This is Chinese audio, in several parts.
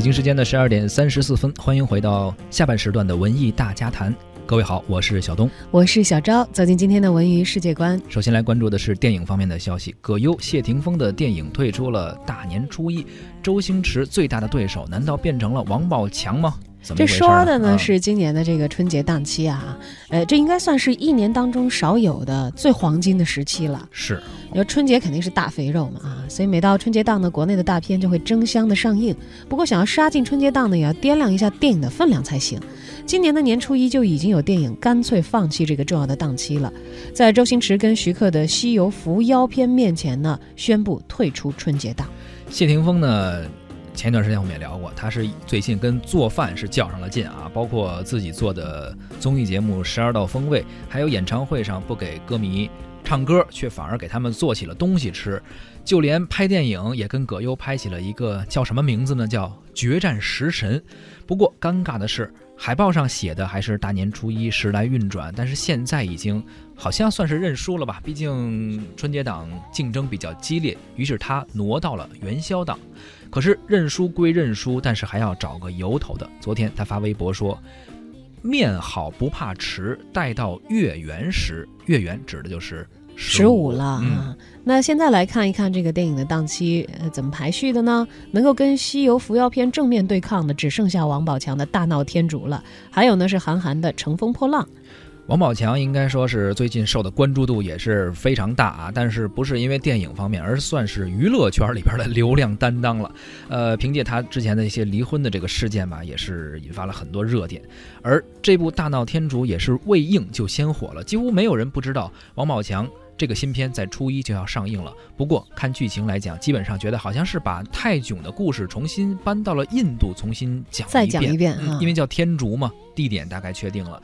北京时间的十二点三十四分，欢迎回到下半时段的文艺大家谈。各位好，我是小东，我是小昭。走进今天的文娱世界观，首先来关注的是电影方面的消息。葛优、谢霆锋的电影退出了大年初一，周星驰最大的对手难道变成了王宝强吗？这说的呢是今年的这个春节档期啊，呃，这应该算是一年当中少有的最黄金的时期了。是，你说春节肯定是大肥肉嘛啊，所以每到春节档呢，国内的大片就会争相的上映。不过想要杀进春节档呢，也要掂量一下电影的分量才行。今年的年初一就已经有电影干脆放弃这个重要的档期了，在周星驰跟徐克的《西游伏妖篇》面前呢，宣布退出春节档。谢霆锋呢？前段时间我们也聊过，他是最近跟做饭是较上了劲啊，包括自己做的综艺节目《十二道风味》，还有演唱会上不给歌迷唱歌，却反而给他们做起了东西吃，就连拍电影也跟葛优拍起了一个叫什么名字呢？叫《决战食神》。不过尴尬的是。海报上写的还是大年初一时来运转，但是现在已经好像算是认输了吧？毕竟春节档竞争比较激烈，于是他挪到了元宵档。可是认输归认输，但是还要找个由头的。昨天他发微博说：“面好不怕迟，待到月圆时。”月圆指的就是。十五了啊，那现在来看一看这个电影的档期呃怎么排序的呢？能够跟《西游伏妖篇》正面对抗的只剩下王宝强的大闹天竺了，还有呢是韩寒的《乘风破浪》。王宝强应该说是最近受的关注度也是非常大啊，但是不是因为电影方面，而算是娱乐圈里边的流量担当了。呃，凭借他之前的一些离婚的这个事件吧，也是引发了很多热点。而这部《大闹天竺》也是未映就先火了，几乎没有人不知道王宝强。这个新片在初一就要上映了，不过看剧情来讲，基本上觉得好像是把泰囧的故事重新搬到了印度，重新讲再讲一遍，因为叫天竺嘛，地点大概确定了，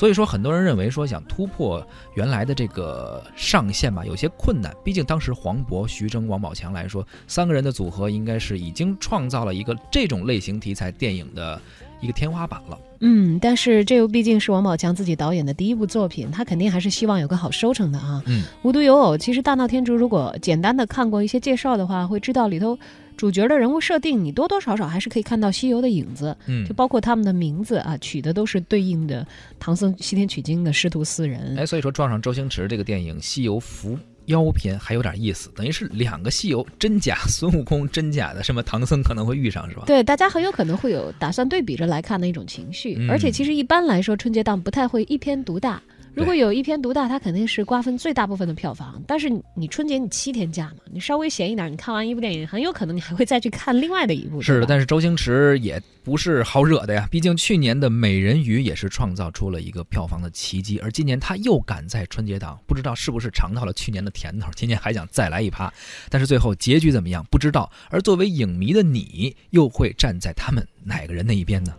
所以说很多人认为说想突破原来的这个上限吧，有些困难。毕竟当时黄渤、徐峥、王宝强来说，三个人的组合应该是已经创造了一个这种类型题材电影的。一个天花板了，嗯，但是这又毕竟是王宝强自己导演的第一部作品，他肯定还是希望有个好收成的啊。嗯，无独有偶，其实《大闹天竺》如果简单的看过一些介绍的话，会知道里头主角的人物设定，你多多少少还是可以看到西游的影子。嗯，就包括他们的名字啊，取的都是对应的唐僧西天取经的师徒四人。哎，所以说撞上周星驰这个电影《西游伏》。妖篇还有点意思，等于是两个西游真假，孙悟空真假的，什么唐僧可能会遇上是吧？对，大家很有可能会有打算对比着来看的一种情绪，而且其实一般来说春节档不太会一篇独大。如果有一篇独大，它肯定是瓜分最大部分的票房。但是你春节你七天假嘛，你稍微闲一点，你看完一部电影，很有可能你还会再去看另外的一部。是的，但是周星驰也不是好惹的呀。毕竟去年的《美人鱼》也是创造出了一个票房的奇迹，而今年他又敢在春节档，不知道是不是尝到了去年的甜头，今年还想再来一趴。但是最后结局怎么样，不知道。而作为影迷的你，又会站在他们哪个人那一边呢？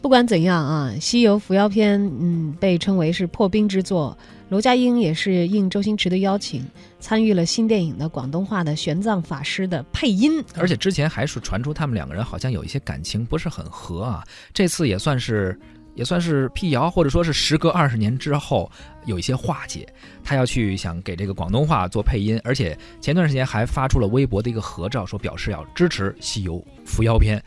不管怎样啊，《西游伏妖篇》嗯被称为是破冰之作。罗家英也是应周星驰的邀请，参与了新电影的广东话的玄奘法师的配音。而且之前还是传出他们两个人好像有一些感情不是很和啊。这次也算是也算是辟谣，或者说是时隔二十年之后有一些化解。他要去想给这个广东话做配音，而且前段时间还发出了微博的一个合照，说表示要支持《西游伏妖篇》。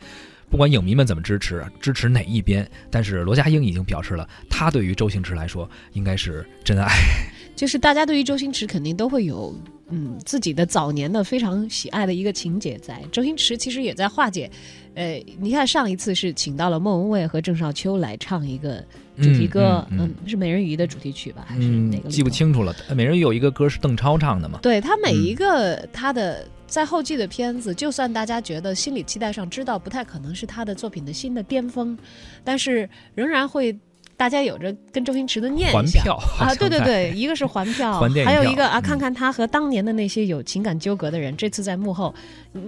不管影迷们怎么支持，支持哪一边，但是罗家英已经表示了，他对于周星驰来说应该是真爱。就是大家对于周星驰肯定都会有，嗯，自己的早年的非常喜爱的一个情节在。周星驰其实也在化解，呃，你看上一次是请到了莫文蔚和郑少秋来唱一个主题歌，嗯，是美人鱼的主题曲吧，还是哪个？记不清楚了。美人鱼有一个歌是邓超唱的嘛？对他每一个他的。在后继的片子，就算大家觉得心理期待上知道不太可能是他的作品的新的巅峰，但是仍然会。大家有着跟周星驰的念想啊，对对对，一个是还票，还有一个啊，看看他和当年的那些有情感纠葛的人，这次在幕后，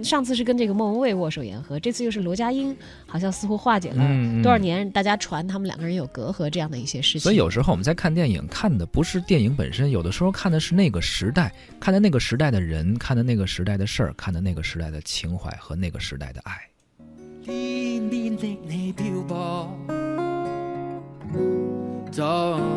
上次是跟这个莫文蔚握手言和，这次又是罗家英，好像似乎化解了多少年大家传他们两个人有隔阂这样的一些事情。所以有时候我们在看电影，看的不是电影本身，有的时候看的是那个时代，看的那个时代的人，看的那个时代的事儿，看的那个时代的情怀和那个时代的爱。在 dog